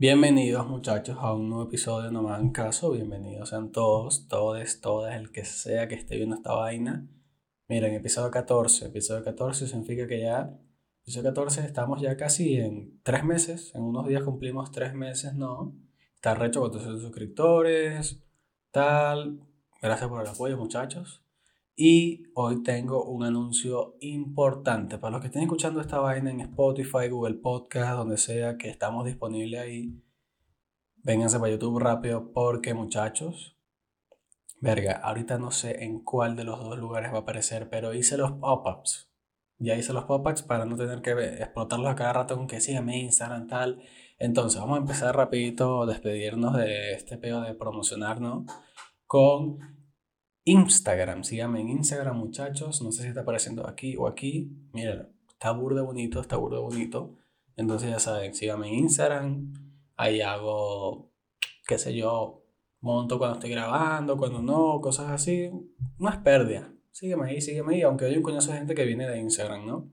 Bienvenidos muchachos a un nuevo episodio de No Me Hagan Caso. Bienvenidos sean todos, todos, todas, el que sea que esté viendo esta vaina. Miren, episodio 14. Episodio 14 significa que ya, episodio 14 estamos ya casi en tres meses. En unos días cumplimos tres meses, ¿no? Está recho con tus suscriptores, tal. Gracias por el apoyo muchachos. Y hoy tengo un anuncio importante para los que estén escuchando esta vaina en Spotify, Google Podcast, donde sea que estamos disponibles ahí. Vénganse para YouTube rápido porque muchachos, verga, ahorita no sé en cuál de los dos lugares va a aparecer, pero hice los pop-ups. Ya hice los pop-ups para no tener que explotarlos a cada rato con que síganme Instagram tal. Entonces vamos a empezar rapidito, despedirnos de este pedo de promocionarnos con Instagram, síganme en Instagram, muchachos. No sé si está apareciendo aquí o aquí. Miren, está burdo bonito, está burdo bonito. Entonces ya saben, síganme en Instagram. Ahí hago, qué sé yo, monto cuando estoy grabando, cuando no, cosas así. No es pérdida. Sígueme ahí, sígueme ahí. Aunque hay un coñazo de gente que viene de Instagram, ¿no?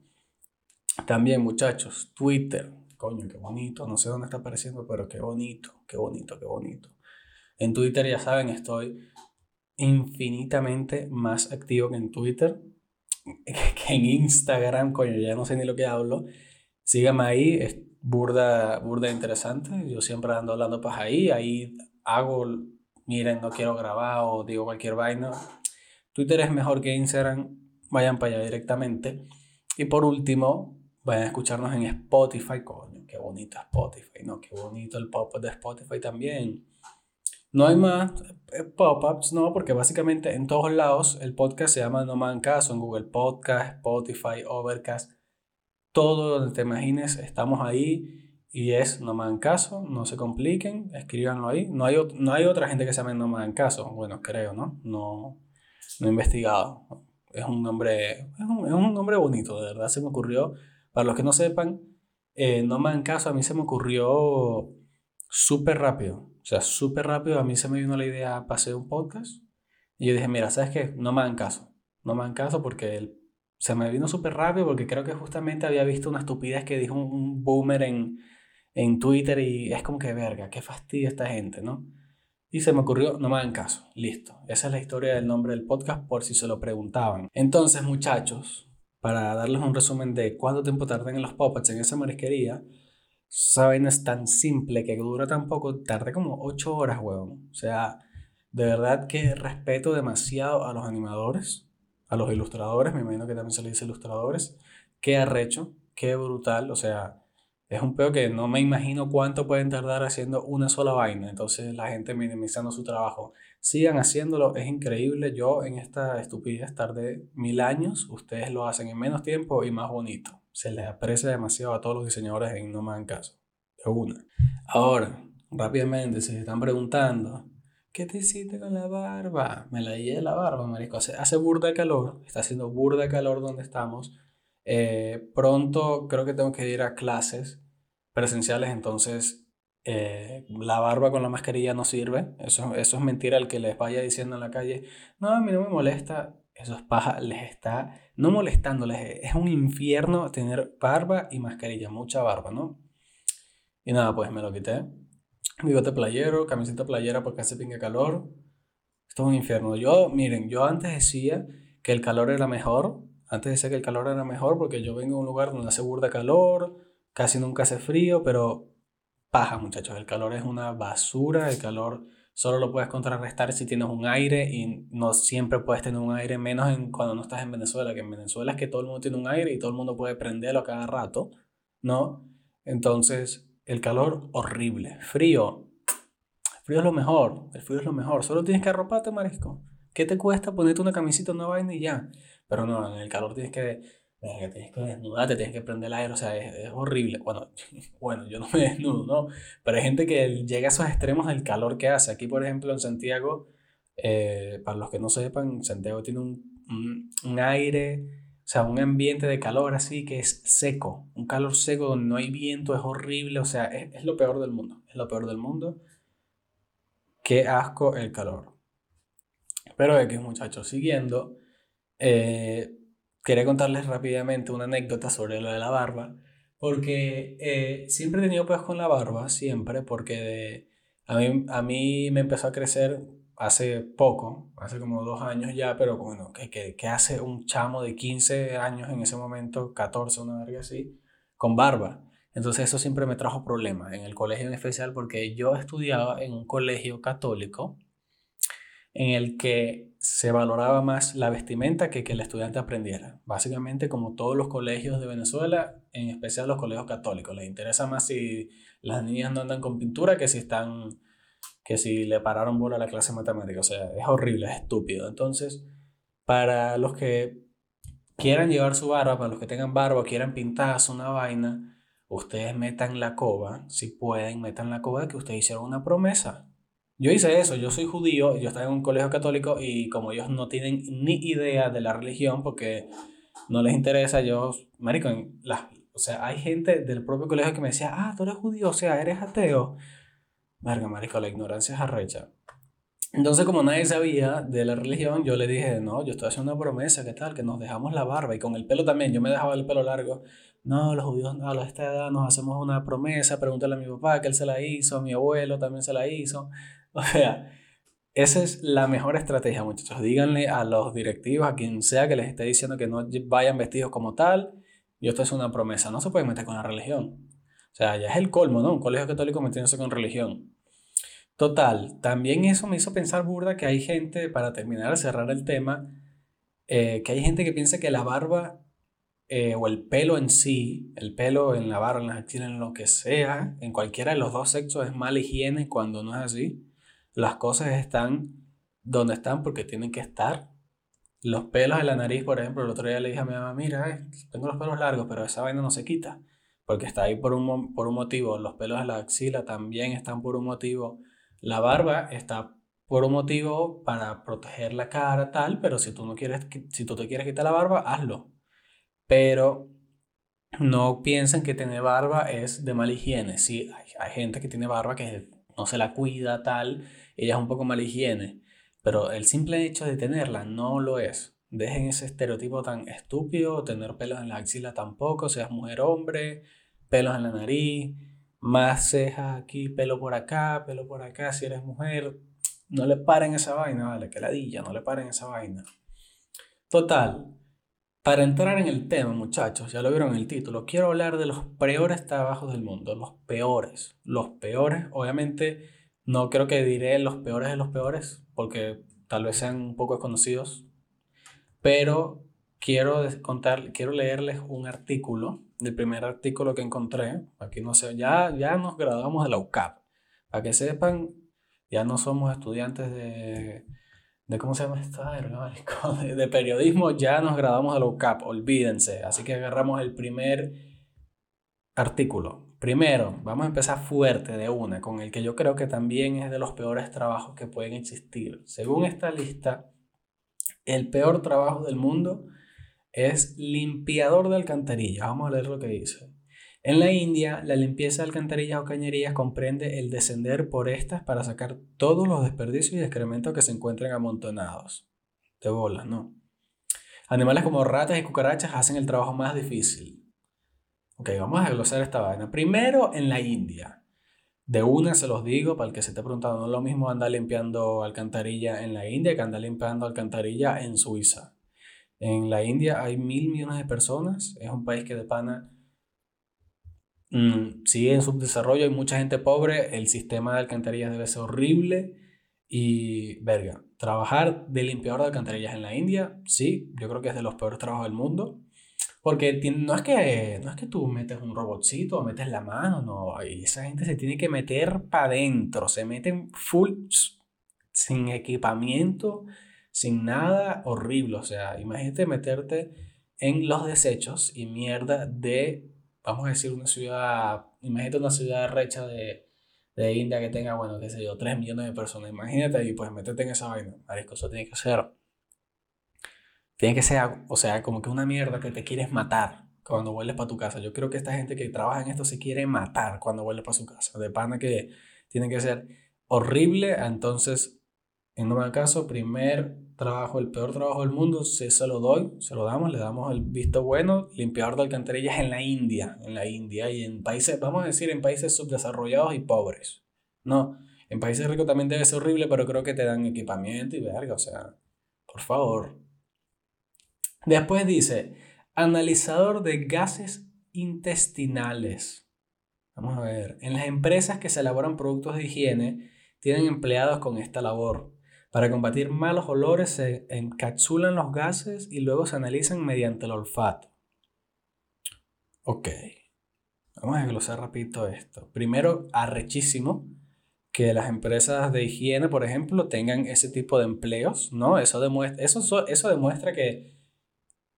También, muchachos, Twitter. Coño, qué bonito. No sé dónde está apareciendo, pero qué bonito, qué bonito, qué bonito. En Twitter, ya saben, estoy infinitamente más activo que en Twitter, que en Instagram, coño, ya no sé ni lo que hablo. Síganme ahí, es burda, burda interesante. Yo siempre ando hablando pues ahí, ahí hago, miren, no quiero grabar o digo cualquier vaina. Twitter es mejor que Instagram, vayan para allá directamente. Y por último, vayan a escucharnos en Spotify, coño, qué bonito Spotify, ¿no? Qué bonito el pop de Spotify también. No hay más eh, pop-ups, no, porque básicamente en todos lados el podcast se llama No Man Caso, en Google Podcast, Spotify, Overcast, todo donde te imagines, estamos ahí y es No Man Caso, no se compliquen, escríbanlo ahí. No hay, no hay otra gente que se llame No Man Caso, bueno, creo, ¿no? No, no he investigado. Es un nombre, es un, es un nombre bonito, de verdad se me ocurrió. Para los que no sepan, eh, No Man Caso a mí se me ocurrió súper rápido sea, súper rápido a mí se me vino la idea hacer un podcast. Y yo dije, mira, ¿sabes qué? No me hagan caso. No me hagan caso porque se me vino súper rápido porque creo que justamente había visto una estupidez que dijo un, boomer en, en Twitter y es como que verga, qué fastidio esta gente, ¿no? Y se me ocurrió, no me hagan caso, listo. Esa es la historia del nombre del podcast por si se lo preguntaban. Entonces, muchachos, para darles un resumen de cuánto tiempo tardan en los pop-ups en esa marisquería, esa no es tan simple que dura tan poco, tarda como 8 horas, huevón. O sea, de verdad que respeto demasiado a los animadores, a los ilustradores, me imagino que también se le dice ilustradores. Qué arrecho, qué brutal, o sea, es un peo que no me imagino cuánto pueden tardar haciendo una sola vaina. Entonces la gente minimizando su trabajo. Sigan haciéndolo, es increíble. Yo en esta estupidez tardé mil años. Ustedes lo hacen en menos tiempo y más bonito se les aprecia demasiado a todos los diseñadores en No Me Caso. De una. Ahora, rápidamente, se están preguntando, ¿qué te hiciste con la barba? Me la de la barba, marico. Hace, hace burda calor, está haciendo burda calor donde estamos. Eh, pronto creo que tengo que ir a clases presenciales, entonces eh, la barba con la mascarilla no sirve. Eso, eso es mentira el que les vaya diciendo en la calle, no, a mí no me molesta esos paja les está no molestándoles. Es un infierno tener barba y mascarilla, mucha barba, ¿no? Y nada, pues me lo quité. Bigote playero, camiseta playera porque hace pinga calor. Esto es un infierno. Yo, miren, yo antes decía que el calor era mejor. Antes decía que el calor era mejor porque yo vengo a un lugar donde hace burda calor, casi nunca hace frío, pero paja, muchachos. El calor es una basura. El calor solo lo puedes contrarrestar si tienes un aire y no siempre puedes tener un aire, menos en cuando no estás en Venezuela, que en Venezuela es que todo el mundo tiene un aire y todo el mundo puede prenderlo a cada rato, ¿no? Entonces, el calor horrible. Frío. frío es lo mejor. El frío es lo mejor. Solo tienes que arroparte, marisco. ¿Qué te cuesta ponerte una camisita, una vaina y ya? Pero no, en el calor tienes que que tienes que desnudarte, tienes que prender el aire, o sea, es, horrible. Bueno, bueno, yo no me desnudo, ¿no? Pero hay gente que llega a esos extremos del calor que hace. Aquí, por ejemplo, en Santiago, eh, para los que no sepan, Santiago tiene un, un, aire, o sea, un ambiente de calor así que es seco, un calor seco donde no hay viento, es horrible, o sea, es, es lo peor del mundo, es lo peor del mundo. Qué asco el calor. Pero es que, muchachos, siguiendo, eh, Quería contarles rápidamente una anécdota sobre lo de la barba. Porque eh, siempre he tenido pues con la barba, siempre, porque a, mí, a mí me empezó a crecer hace poco, hace como dos años ya, pero bueno, que, que, hace un chamo de 15 años en ese momento, 14, una verga así, con barba. Entonces eso siempre me trajo problemas en el colegio en especial porque yo estudiaba en un colegio católico en el que se valoraba más la vestimenta que que el estudiante aprendiera. Básicamente como todos los colegios de Venezuela, en especial los colegios católicos, les interesa más si las niñas no andan con pintura que si están que si le pararon bola a la clase matemática. O sea, es horrible, es estúpido. Entonces, para los que quieran llevar su barba, para los que tengan barba, quieran pintarse una vaina, ustedes metan la coba, si pueden, metan la coba que ustedes hicieron una promesa. Yo hice eso, yo soy judío, yo estaba en un colegio católico y como ellos no tienen ni idea de la religión porque no les interesa, yo, marico, la, o sea, hay gente del propio colegio que me decía, ah, tú eres judío, o sea, eres ateo. Verga, marico, la ignorancia es arrecha. Entonces, como nadie sabía de la religión, yo le dije, no, yo estoy haciendo una promesa, ¿qué tal? Que nos dejamos la barba y con el pelo también. Yo me dejaba el pelo largo. No, los judíos a esta edad nos hacemos una promesa, pregúntale a mi papá que él se la hizo, a mi abuelo también se la hizo. O sea, esa es la mejor estrategia, muchachos. Díganle a los directivos, a quien sea que les esté diciendo que no vayan vestidos como tal. Yo esto es una promesa. No se pueden meter con la religión. O sea, ya es el colmo, ¿no? Un colegio católico metiéndose con religión. Total, también eso me hizo pensar burda que hay gente, para terminar, cerrar el tema, eh, que hay gente que piensa que la barba eh, o el pelo en sí, el pelo en la barba, en las axilas, en lo que sea, en cualquiera de los dos sexos es mala higiene cuando no es así. Las cosas están donde están porque tienen que estar. Los pelos de la nariz, por ejemplo, el otro día le dije a mi mamá, mira, eh, tengo los pelos largos, pero esa vaina no se quita porque está ahí por un, por un motivo. Los pelos de la axila también están por un motivo. La barba está por un motivo para proteger la cara, tal, pero si tú no quieres, si tú te quieres quitar la barba, hazlo. Pero no piensen que tener barba es de mala higiene. Sí, hay, gente que tiene barba que no se la cuida, tal, ella es un poco mala higiene. Pero el simple hecho de tenerla no lo es. Dejen ese estereotipo tan estúpido, tener pelos en la axila tampoco, seas mujer hombre, pelos en la nariz, más cejas aquí, pelo por acá, pelo por acá, si eres mujer, no le paren esa vaina, vale, que ladilla, no le paren esa vaina. Total, para entrar en el tema, muchachos, ya lo vieron en el título, quiero hablar de los peores trabajos del mundo, los peores, los peores, obviamente no creo que diré los peores de los peores, porque tal vez sean un poco desconocidos, pero quiero contar, quiero leerles un artículo, el primer artículo que encontré, aquí no sé, ya, ya nos graduamos de la UCAP, para que sepan, ya no somos estudiantes de, de ¿cómo se llama esta? De, de periodismo, ya nos graduamos de la UCAP, olvídense, así que agarramos el primer artículo. Primero, vamos a empezar fuerte de una, con el que yo creo que también es de los peores trabajos que pueden existir. Según esta lista, el peor trabajo del mundo es limpiador de alcantarillas. Vamos a leer lo que dice. En la India, la limpieza de alcantarillas o cañerías comprende el descender por estas para sacar todos los desperdicios y excrementos que se encuentren amontonados. De bolas, ¿no? Animales como ratas y cucarachas hacen el trabajo más difícil. Ok, vamos a glosar esta vaina. Primero, en la India. De una se los digo, para el que se esté preguntando, no es lo mismo andar limpiando alcantarilla en la India que andar limpiando alcantarilla en Suiza. En la India hay mil millones de personas, es un país que de pana mm, sigue en subdesarrollo, hay mucha gente pobre, el sistema de alcantarillas debe ser horrible y, verga, trabajar de limpiador de alcantarillas en la India, sí, yo creo que es de los peores trabajos del mundo. Porque no es, que, no es que tú metes un robotcito o metes la mano, no. Esa gente se tiene que meter para adentro, se meten full, sin equipamiento, sin nada horrible. O sea, imagínate meterte en los desechos y mierda de, vamos a decir, una ciudad, imagínate una ciudad recha de, de India que tenga, bueno, qué sé yo, 3 millones de personas. Imagínate y pues meterte en esa vaina. Marisco, eso tiene que ser tiene que ser, o sea, como que una mierda que te quieres matar cuando vuelves para tu casa. Yo creo que esta gente que trabaja en esto se quiere matar cuando vuelve para su casa. De pana que tiene que ser horrible. Entonces, en un caso, primer trabajo, el peor trabajo del mundo, se, se lo doy, se lo damos, le damos el visto bueno, limpiador de alcantarillas en la India, en la India y en países, vamos a decir, en países subdesarrollados y pobres. No, en países ricos también debe ser horrible, pero creo que te dan equipamiento y verga, o sea, por favor. Después dice, analizador de gases intestinales. Vamos a ver, en las empresas que se elaboran productos de higiene, tienen empleados con esta labor. Para combatir malos olores se encapsulan los gases y luego se analizan mediante el olfato. Ok, vamos a desglosar rapidito esto. Primero, arrechísimo que las empresas de higiene, por ejemplo, tengan ese tipo de empleos, ¿no? Eso demuestra, eso, eso demuestra que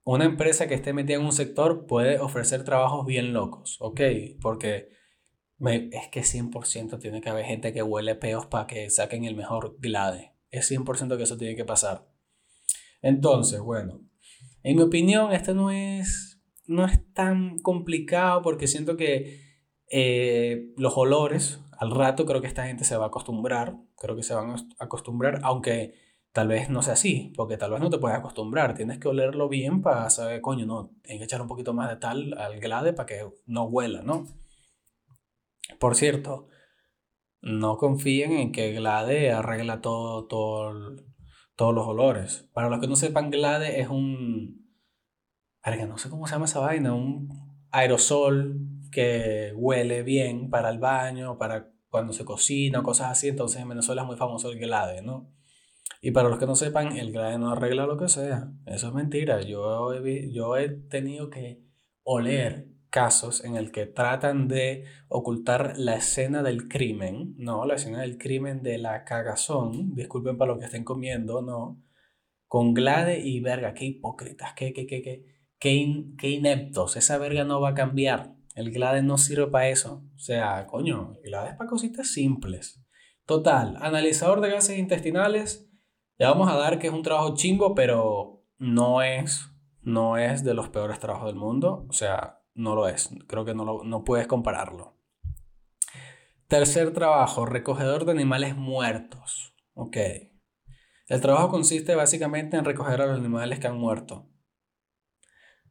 una empresa que esté metida en un sector puede ofrecer trabajos bien locos, ¿ok? Porque es que 100% tiene que haber gente que huele peos para que saquen el mejor glade. Es 100% que eso tiene que pasar. Entonces, bueno, en mi opinión, este no es, no es tan complicado porque siento que eh, los olores, al rato creo que esta gente se va a acostumbrar, creo que se van a acostumbrar, aunque tal vez no sea así, porque tal vez no te puedes acostumbrar, tienes que olerlo bien para saber, coño, no, tienes que echar un poquito más de tal al glade para que no huela, ¿no? Por cierto, no confíen en que Glade arregla todo, todo, todos los olores. Para los que no sepan, Glade es un... que no sé cómo se llama esa vaina, un aerosol que huele bien para el baño, para cuando se cocina, cosas así. Entonces en Venezuela es muy famoso el Glade, ¿no? Y para los que no sepan, el Glade no arregla lo que sea. Eso es mentira. Yo yo he tenido que oler casos en el que tratan de ocultar la escena del crimen, no, la escena del crimen de la cagazón, disculpen para lo que estén comiendo, no, con Glade y verga, qué hipócritas, qué, qué, qué, qué, qué, ineptos, esa verga no va a cambiar, el Glade no sirve para eso, o sea, coño, el Glade es para cositas simples. Total, analizador de gases intestinales, ya vamos a dar que es un trabajo chingo, pero no es, no es de los peores trabajos del mundo, o sea, no lo es. Creo que no, no puedes compararlo. Tercer trabajo, recogedor de animales muertos. Ok. El trabajo consiste básicamente en recoger a los animales que han muerto.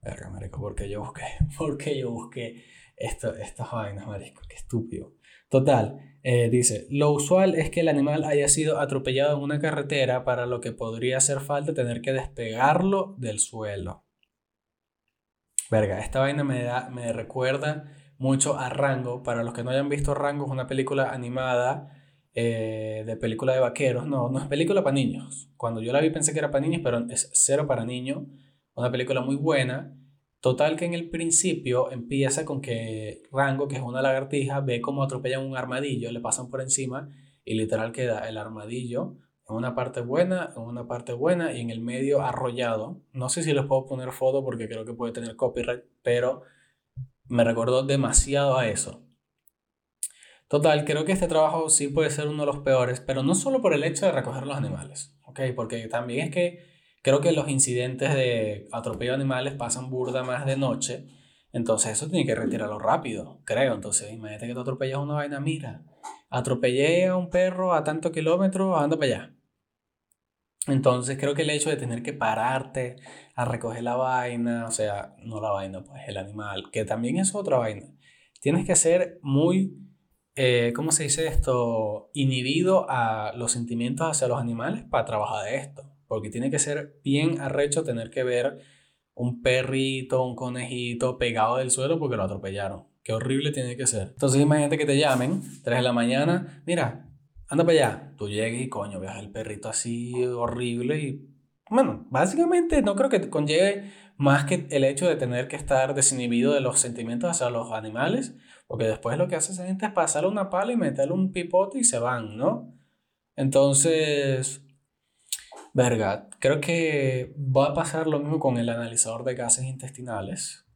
Verga, marico, porque yo busqué, porque yo busqué esto, estas vainas, marico, qué estúpido. Total, eh, dice, lo usual es que el animal haya sido atropellado en una carretera para lo que podría hacer falta tener que despegarlo del suelo. Verga, esta vaina me, da, me recuerda mucho a Rango. Para los que no hayan visto Rango, es una película animada eh, de película de vaqueros. No, no es película para niños. Cuando yo la vi pensé que era para niños, pero es cero para niños. Una película muy buena. Total que en el principio empieza con que Rango, que es una lagartija, ve cómo atropellan un armadillo, le pasan por encima y literal queda el armadillo en una parte buena, en una parte buena y en el medio arrollado. No sé si les puedo poner foto porque creo que puede tener copyright, pero me recordó demasiado a eso. Total, creo que este trabajo sí puede ser uno de los peores, pero no solo por el hecho de recoger los animales, ¿ok? Porque también es que creo que los incidentes de atropello de animales pasan burda más de noche, entonces eso tiene que retirarlo rápido, creo. Entonces, imagínate que te atropellas una vaina, mira, atropellé a un perro a tantos kilómetros, anda para allá. Entonces creo que el hecho de tener que pararte a recoger la vaina, o sea, no la vaina, pues el animal, que también es otra vaina, tienes que ser muy, eh, ¿cómo se dice esto? Inhibido a los sentimientos hacia los animales para trabajar de esto, porque tiene que ser bien arrecho tener que ver un perrito, un conejito pegado del suelo porque lo atropellaron. Qué horrible tiene que ser. Entonces imagínate que te llamen, 3 de la mañana, mira, anda para allá. Tú llegues y coño, veas el perrito así horrible y... Bueno, básicamente no creo que conlleve más que el hecho de tener que estar desinhibido de los sentimientos hacia los animales, porque después lo que hace esa gente es pasarle una pala y meterle un pipote y se van, ¿no? Entonces, verga, creo que va a pasar lo mismo con el analizador de gases intestinales.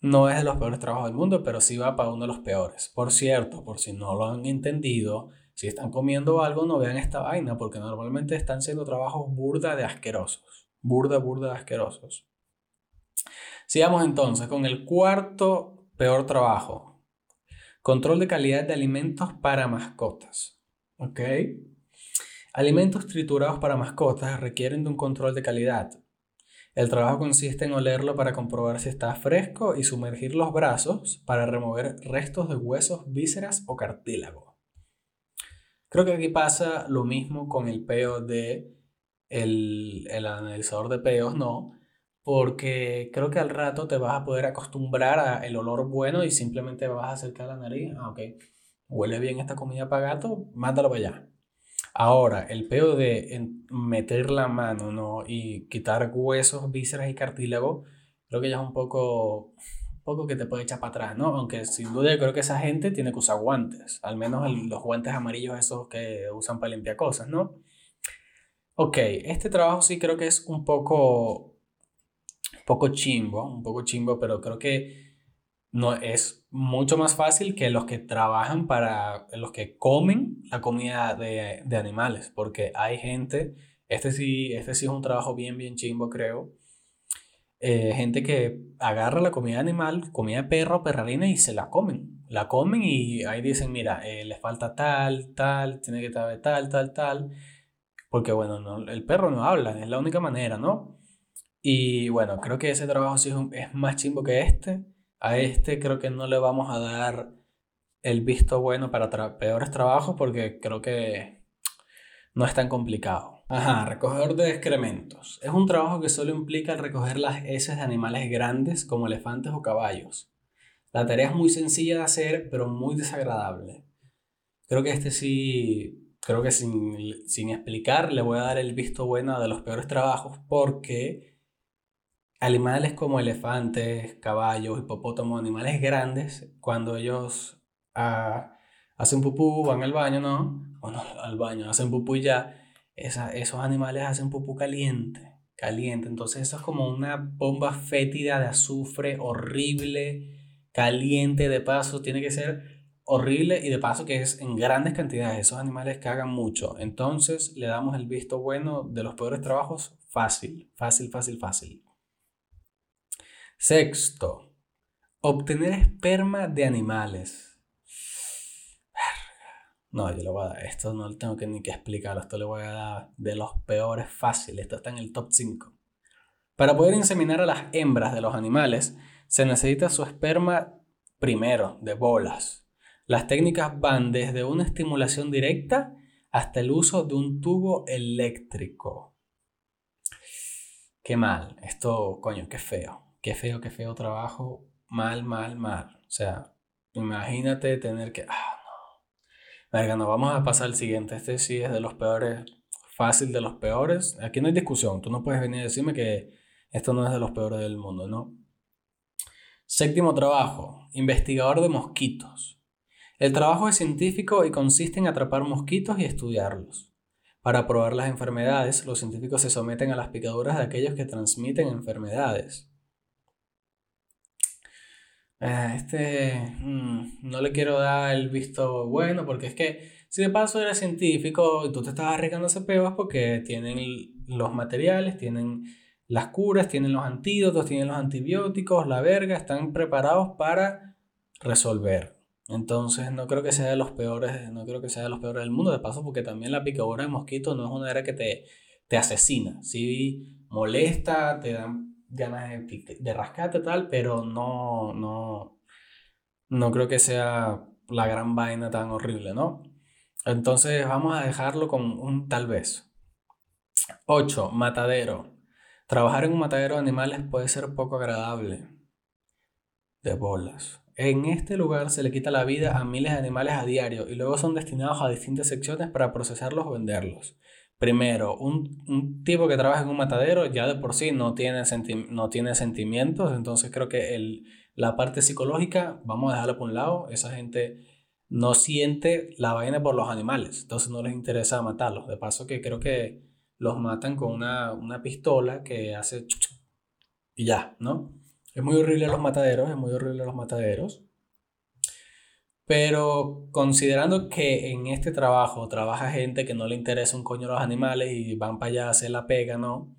No es de los peores trabajos del mundo, pero sí va para uno de los peores. Por cierto, por si no lo han entendido, si están comiendo algo, no vean esta vaina, porque normalmente están siendo trabajos burda de asquerosos. Burda, burda de asquerosos. Sigamos entonces con el cuarto peor trabajo. Control de calidad de alimentos para mascotas. ¿Ok? Alimentos triturados para mascotas requieren de un control de calidad. El trabajo consiste en olerlo para comprobar si está fresco y sumergir los brazos para remover restos de huesos, vísceras o cartílago. Creo que aquí pasa lo mismo con el peo de el, el analizador de peos, no, porque creo que al rato te vas a poder acostumbrar al olor bueno y simplemente vas a acercar la nariz, ah, ok, huele bien esta comida para gato, mándalo para allá. Ahora, el peo de meter la mano ¿no? y quitar huesos, vísceras y cartílago, creo que ya es un poco, poco que te puede echar para atrás, ¿no? Aunque sin duda yo creo que esa gente tiene que usar guantes, al menos los guantes amarillos esos que usan para limpiar cosas, ¿no? Ok, este trabajo sí creo que es un poco, poco chimbo, un poco chimbo, pero creo que no es mucho más fácil que los que trabajan para los que comen la comida de, de animales, porque hay gente, este sí, este sí es un trabajo bien, bien chimbo, creo. Eh, gente que agarra la comida animal, comida de perro, perrarina y se la comen. La comen y ahí dicen, mira, eh, le falta tal, tal, tiene que estar tal, tal, tal. Porque bueno, no, el perro no habla, es la única manera, ¿no? Y bueno, creo que ese trabajo sí es, más chimbo que este. A este creo que no le vamos a dar el visto bueno para peores trabajos porque creo que no es tan complicado. Ajá, recogedor de excrementos. Es un trabajo que solo implica el recoger las heces de animales grandes como elefantes o caballos. La tarea es muy sencilla de hacer, pero muy desagradable. Creo que este sí creo que sin, sin explicar le voy a dar el visto bueno de los peores trabajos porque animales como elefantes, caballos, hipopótamos, animales grandes, cuando ellos ah, hacen pupú, van al baño, ¿no? Bueno, al baño, hacen pupú y ya, esos animales hacen pupú caliente, caliente. Entonces eso es como una bomba fétida de azufre horrible, caliente de paso, tiene que ser horrible y de paso que es en grandes cantidades. Esos animales cagan mucho. Entonces le damos el visto bueno de los peores trabajos fácil, fácil, fácil, fácil. Sexto, obtener esperma de animales. No, yo le voy a dar, esto no tengo que ni que explicarlo, esto le voy a dar de los peores fáciles, esto está en el top 5. Para poder inseminar a las hembras de los animales, se necesita su esperma primero, de bolas. Las técnicas van desde una estimulación directa hasta el uso de un tubo eléctrico. Qué mal, esto, coño, qué feo, qué feo, qué feo trabajo, mal, mal, mal. O sea, imagínate tener que... Ah. Verga, no, vamos a pasar al siguiente. Este sí es de los peores, fácil de los peores. Aquí no hay discusión, tú no puedes venir a decirme que esto no es de los peores del mundo, ¿no? Séptimo trabajo, investigador de mosquitos. El trabajo es científico y consiste en atrapar mosquitos y estudiarlos. Para probar las enfermedades, los científicos se someten a las picaduras de aquellos que transmiten enfermedades. Eh, este mm, no le quiero dar el visto bueno porque es que si de paso eres científico y tú te estás arriesgando ese pebas porque tienen los materiales, tienen las curas, tienen los antídotos, tienen los antibióticos, la verga, están preparados para resolver. Entonces no creo que sea de los peores, no creo que sea de los peores del mundo, de paso, porque también la picadura de mosquito no es una era que te, te asesina. Sí molesta, te dan ganas de, de rascarte tal, pero no, no, no creo que sea la gran vaina tan horrible, ¿no? Entonces vamos a dejarlo con un tal vez. 8. Matadero. Trabajar en un matadero de animales puede ser poco agradable. De bolas. En este lugar se le quita la vida a miles de animales a diario y luego son destinados a distintas secciones para procesarlos o venderlos. Primero, un, tipo que trabaja en un matadero ya de por sí no tiene, no tiene sentimientos, entonces creo que el, la parte psicológica, vamos a dejarla por un lado, esa gente no siente la vaina por los animales, entonces no les interesa matarlos. De paso que creo que los matan con una, una pistola que hace y ya, ¿no? Es muy horrible los mataderos, es muy horrible los mataderos. Pero considerando que en este trabajo trabaja gente que no le interesa un coño los animales y van para allá a hacer la pega, ¿no?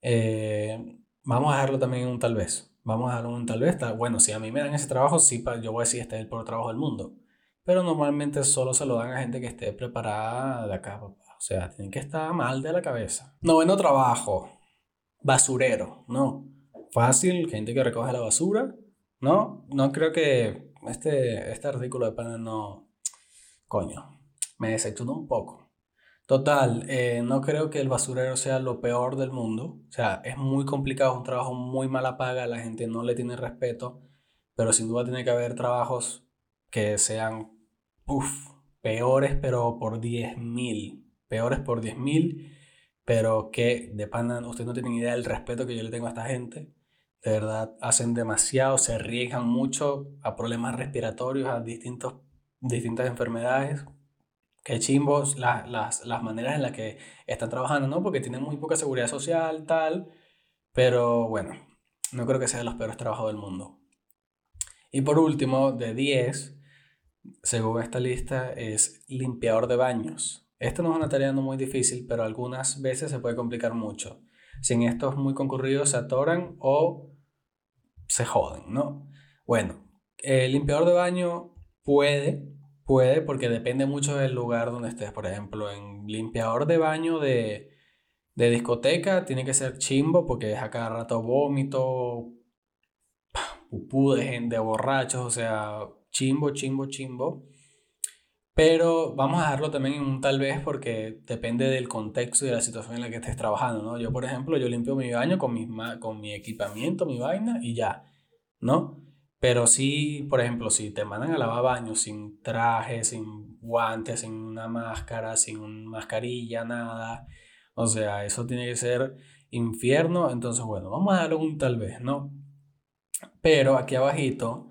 Eh, vamos a dejarlo también en un tal vez. Vamos a dejarlo en un tal vez. Bueno, si a mí me dan ese trabajo, sí, yo voy a decir este es el peor trabajo del mundo. Pero normalmente solo se lo dan a gente que esté preparada de acá, papá. O sea, tienen que estar mal de la cabeza. Noveno trabajo, basurero, ¿no? Fácil, gente que recoge la basura, ¿no? No creo que este, este artículo de pana no... Coño, me decepcionó un poco. Total, eh, no creo que el basurero sea lo peor del mundo. O sea, es muy complicado, es un trabajo muy mala paga, la gente no le tiene respeto, pero sin duda tiene que haber trabajos que sean, uff, peores, pero por 10.000. Peores por 10.000, pero que de pana, ustedes no tienen idea del respeto que yo le tengo a esta gente. De verdad, hacen demasiado, se arriesgan mucho a problemas respiratorios, a distintos, distintas enfermedades que chimbos las, las, las maneras en las que están trabajando, ¿no? Porque tienen muy poca seguridad social, tal. Pero bueno, no creo que sea de los peores trabajos del mundo. Y por último, de 10, según esta lista, es limpiador de baños. Esto no es una tarea no muy difícil, pero algunas veces se puede complicar mucho. Sin estos muy concurridos se atoran o se joden, ¿no? Bueno, el limpiador de baño puede Puede, porque depende mucho del lugar donde estés. Por ejemplo, en limpiador de baño de, de discoteca tiene que ser chimbo porque es a cada rato vómito, pupú de gente, borrachos, o sea, chimbo, chimbo, chimbo. Pero vamos a dejarlo también en un tal vez porque depende del contexto y de la situación en la que estés trabajando, ¿no? Yo, por ejemplo, yo limpio mi baño con mi, con mi equipamiento, mi vaina y ya, ¿no? Pero sí, por ejemplo, si te mandan a lavar baño sin traje, sin guantes, sin una máscara, sin una mascarilla, nada. O sea, eso tiene que ser infierno. Entonces, bueno, vamos a darle un tal vez, ¿no? Pero aquí abajito,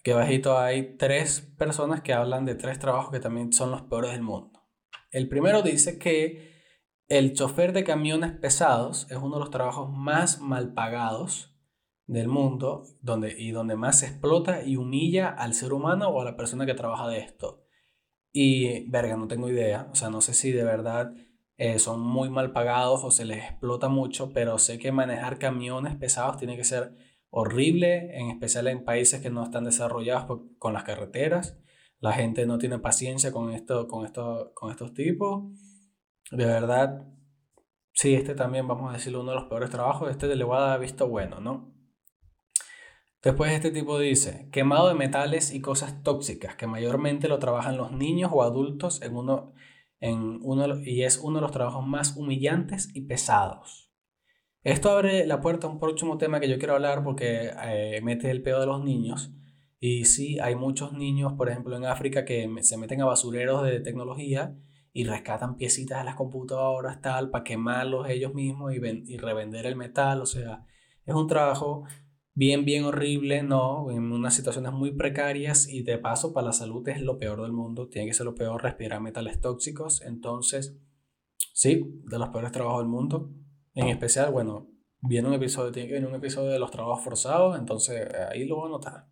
aquí abajito hay tres personas que hablan de tres trabajos que también son los peores del mundo. El primero dice que el chofer de camiones pesados es uno de los trabajos más mal pagados del mundo donde, y donde más se explota y humilla al ser humano o a la persona que trabaja de esto. Y, verga, no tengo idea. O sea, no sé si de verdad eh, son muy mal pagados o se les explota mucho, pero sé que manejar camiones pesados tiene que ser horrible, en especial en países que no están desarrollados con las carreteras. La gente no tiene paciencia con, esto, con, esto, con estos tipos. De verdad, sí, este también, vamos a decirlo, uno de los peores trabajos. Este le voy a visto bueno, ¿no? Después este tipo dice, quemado de metales y cosas tóxicas, que mayormente lo trabajan los niños o adultos en uno, en uno, y es uno de los trabajos más humillantes y pesados. Esto abre la puerta a un próximo tema que yo quiero hablar porque eh, mete el pedo de los niños. Y sí, hay muchos niños, por ejemplo, en África que se meten a basureros de tecnología y rescatan piecitas de las computadoras tal para quemarlos ellos mismos y, y revender el metal. O sea, es un trabajo bien, bien horrible, ¿no? En unas situaciones muy precarias y de paso para la salud es lo peor del mundo, tiene que ser lo peor respirar metales tóxicos, entonces, sí, de los peores trabajos del mundo. En especial, bueno, viene un episodio, tiene que venir un episodio de los trabajos forzados, entonces ahí lo voy a anotar.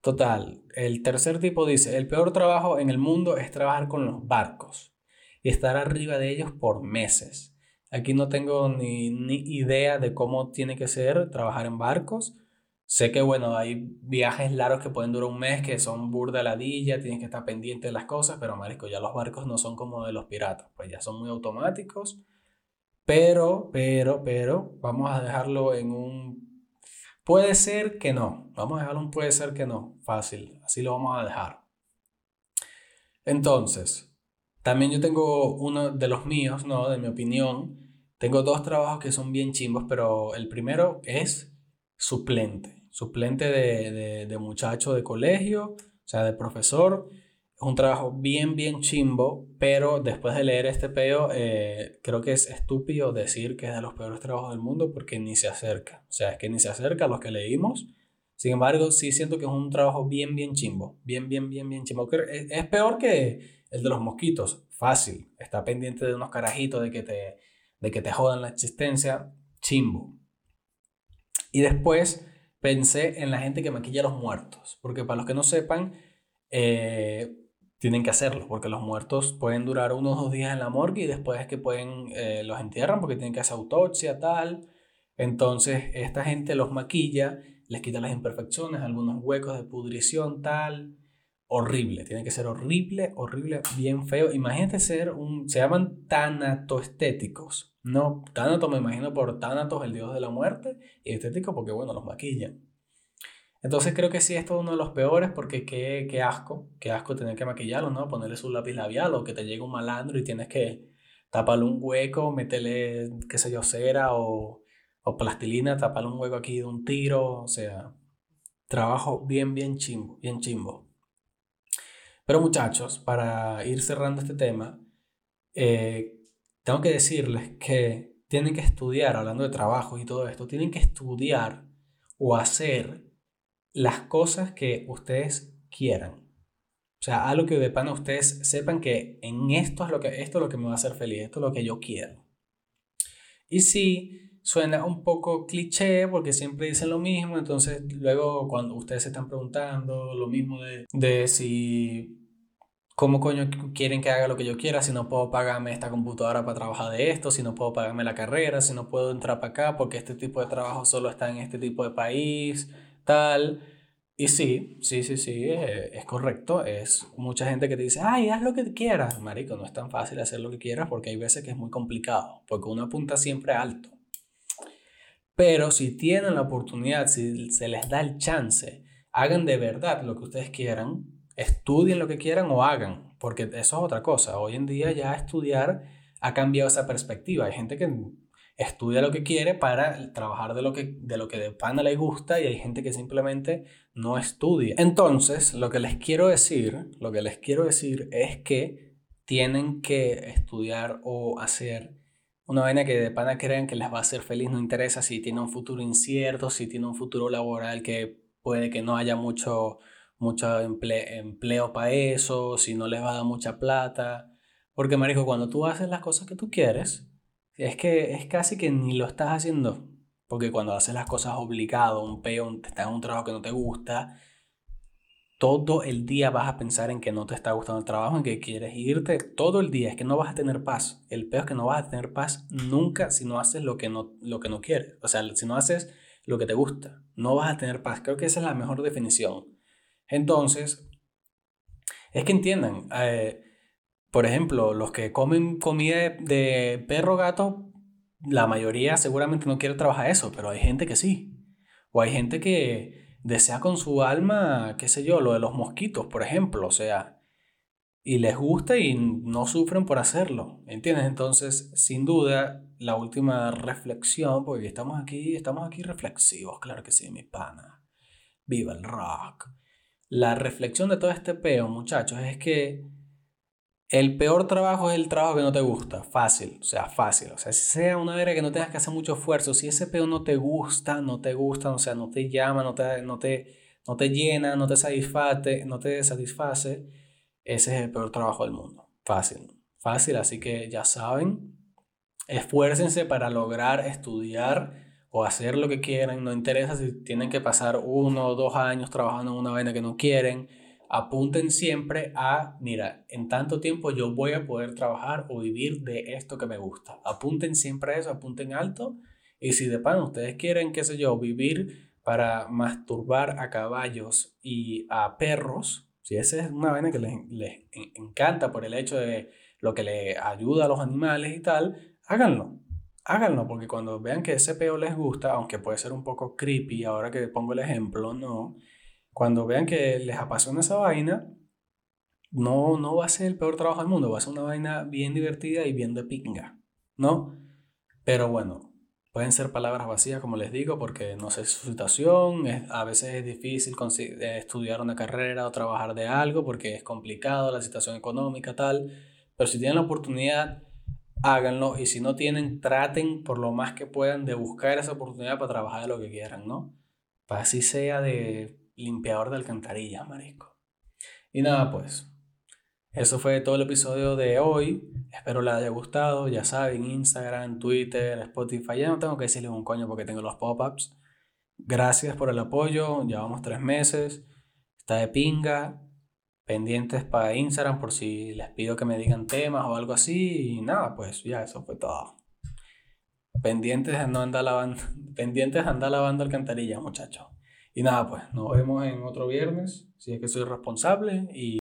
Total, el tercer tipo dice, el peor trabajo en el mundo es trabajar con los barcos y estar arriba de ellos por meses. Aquí no tengo ni, ni, idea de cómo tiene que ser trabajar en barcos. Sé que, bueno, hay viajes largos que pueden durar un mes, que son burda ladilla, tienes que estar pendiente de las cosas, pero, marisco, ya los barcos no son como de los piratas, pues ya son muy automáticos. Pero, pero, pero, vamos a dejarlo en un... Puede ser que no. Vamos a dejarlo un puede ser que no. Fácil. Así lo vamos a dejar. Entonces, también yo tengo uno de los míos, ¿no? De mi opinión. Tengo dos trabajos que son bien chimbos, pero el primero es suplente. Suplente de, de, muchacho de colegio, o sea, de profesor. Es un trabajo bien, bien chimbo, pero después de leer este peo, eh, creo que es estúpido decir que es de los peores trabajos del mundo porque ni se acerca. O sea, es que ni se acerca a los que leímos. Sin embargo, sí siento que es un trabajo bien, bien chimbo. Bien, bien, bien, bien chimbo. Es peor que el de los mosquitos, fácil. Está pendiente de unos carajitos de que te, de que te jodan la existencia, chimbo. Y después pensé en la gente que maquilla a los muertos, porque para los que no sepan, eh, tienen que hacerlo, porque los muertos pueden durar unos dos días en la morgue y después es que pueden, eh, los entierran porque tienen que hacer autopsia, tal. Entonces, esta gente los maquilla, les quita las imperfecciones, algunos huecos de pudrición, tal horrible, tiene que ser horrible, horrible, bien feo. Imagínate ser un, se llaman tanatoestéticos, no, tanato me imagino por tanatos, el dios de la muerte, y estético porque, bueno, los maquillan. Entonces creo que sí, esto es uno de los peores porque qué, qué asco, qué asco tener que maquillarlo, ¿no? Ponerle su lápiz labial o que te llegue un malandro y tienes que taparle un hueco, meterle, qué sé yo, cera o, o plastilina, taparle un hueco aquí de un tiro, o sea, trabajo bien, bien chimbo, bien chimbo. Pero muchachos, para ir cerrando este tema, eh, tengo que decirles que tienen que estudiar, hablando de trabajo y todo esto, tienen que estudiar o hacer las cosas que ustedes quieran. O sea, algo que de pana ustedes sepan que en esto es lo que, esto es lo que me va a hacer feliz, esto es lo que yo quiero. Y si suena un poco cliché porque siempre dicen lo mismo, entonces luego cuando ustedes se están preguntando lo mismo de, de si ¿Cómo coño quieren que haga lo que yo quiera si no puedo pagarme esta computadora para trabajar de esto, si no puedo pagarme la carrera, si no puedo entrar para acá porque este tipo de trabajo solo está en este tipo de país, tal? Y sí, sí, sí, sí, eh, es, correcto. Es mucha gente que te dice, ay, haz lo que quieras. Marico, no es tan fácil hacer lo que quieras porque hay veces que es muy complicado, porque uno apunta siempre alto. Pero si tienen la oportunidad, si se les da el chance, hagan de verdad lo que ustedes quieran, estudien lo que quieran o hagan, porque eso es otra cosa. Hoy en día ya estudiar ha cambiado esa perspectiva. Hay gente que estudia lo que quiere para trabajar de lo que de lo que de pana le gusta y hay gente que simplemente no estudia. Entonces, lo que les quiero decir, lo que les quiero decir es que tienen que estudiar o hacer una vaina que de pana crean que les va a hacer feliz, no interesa si tiene un futuro incierto, si tiene un futuro laboral que puede que no haya mucho mucho empleo para eso, si no les va a dar mucha plata. Porque, marico, cuando tú haces las cosas que tú quieres, es que es casi que ni lo estás haciendo. Porque cuando haces las cosas obligado, un peón, te estás en un trabajo que no te gusta, todo el día vas a pensar en que no te está gustando el trabajo, en que quieres irte, todo el día, es que no vas a tener paz. El peor es que no vas a tener paz nunca si no haces lo que no, lo que no quieres. O sea, si no haces lo que te gusta, no vas a tener paz. Creo que esa es la mejor definición. Entonces, es que entiendan, eh, por ejemplo, los que comen comida de perro, gato, la mayoría seguramente no quiere trabajar eso, pero hay gente que sí. O hay gente que desea con su alma, qué sé yo, lo de los mosquitos, por ejemplo, o sea, y les gusta y no sufren por hacerlo, ¿entiendes? Entonces, sin duda, la última reflexión, porque estamos aquí, estamos aquí reflexivos, claro que sí, mi pana. Viva el rock. La reflexión de todo este peo, muchachos, es que el peor trabajo es el trabajo que no te gusta. Fácil, o sea, fácil. O sea, si sea una área que no tengas que hacer mucho esfuerzo, si ese peo no te gusta, no te gusta, o sea, no te llama, no te, no te, no te llena, no te satisface, no te satisface, ese es el peor trabajo del mundo. Fácil, fácil. Así que ya saben, esfuércense para lograr estudiar o hacer lo que quieran, no interesa si tienen que pasar uno o dos años trabajando en una vaina que no quieren, apunten siempre a, mira, en tanto tiempo yo voy a poder trabajar o vivir de esto que me gusta. Apunten siempre a eso, apunten alto y si de pan ustedes quieren, qué sé yo, vivir para masturbar a caballos y a perros, si esa es una vaina que les, les encanta por el hecho de lo que le ayuda a los animales y tal, háganlo háganlo, porque cuando vean que ese peo les gusta, aunque puede ser un poco creepy, ahora que pongo el ejemplo, no. Cuando vean que les apasiona esa vaina, no, no va a ser el peor trabajo del mundo, va a ser una vaina bien divertida y bien de pinga, ¿no? Pero bueno, pueden ser palabras vacías, como les digo, porque no sé su situación, es, a veces es difícil eh, estudiar una carrera o trabajar de algo porque es complicado la situación económica, tal, pero si tienen la oportunidad háganlo y si no tienen, traten por lo más que puedan de buscar esa oportunidad para trabajar de lo que quieran, ¿no? Para así sea de limpiador de alcantarillas, marisco. Y nada, pues, eso fue todo el episodio de hoy. Espero les haya gustado. Ya saben, Instagram, Twitter, Spotify. Ya no tengo que decirles un coño porque tengo los pop-ups. Gracias por el apoyo. Llevamos tres meses. Está de pinga pendientes para Instagram por si les pido que me digan temas o algo así. Y nada, pues ya eso fue todo. Pendientes de no andar lavando, pendientes de andar lavando alcantarillas, muchachos. Y nada, pues nos vemos en otro viernes, si es que soy responsable y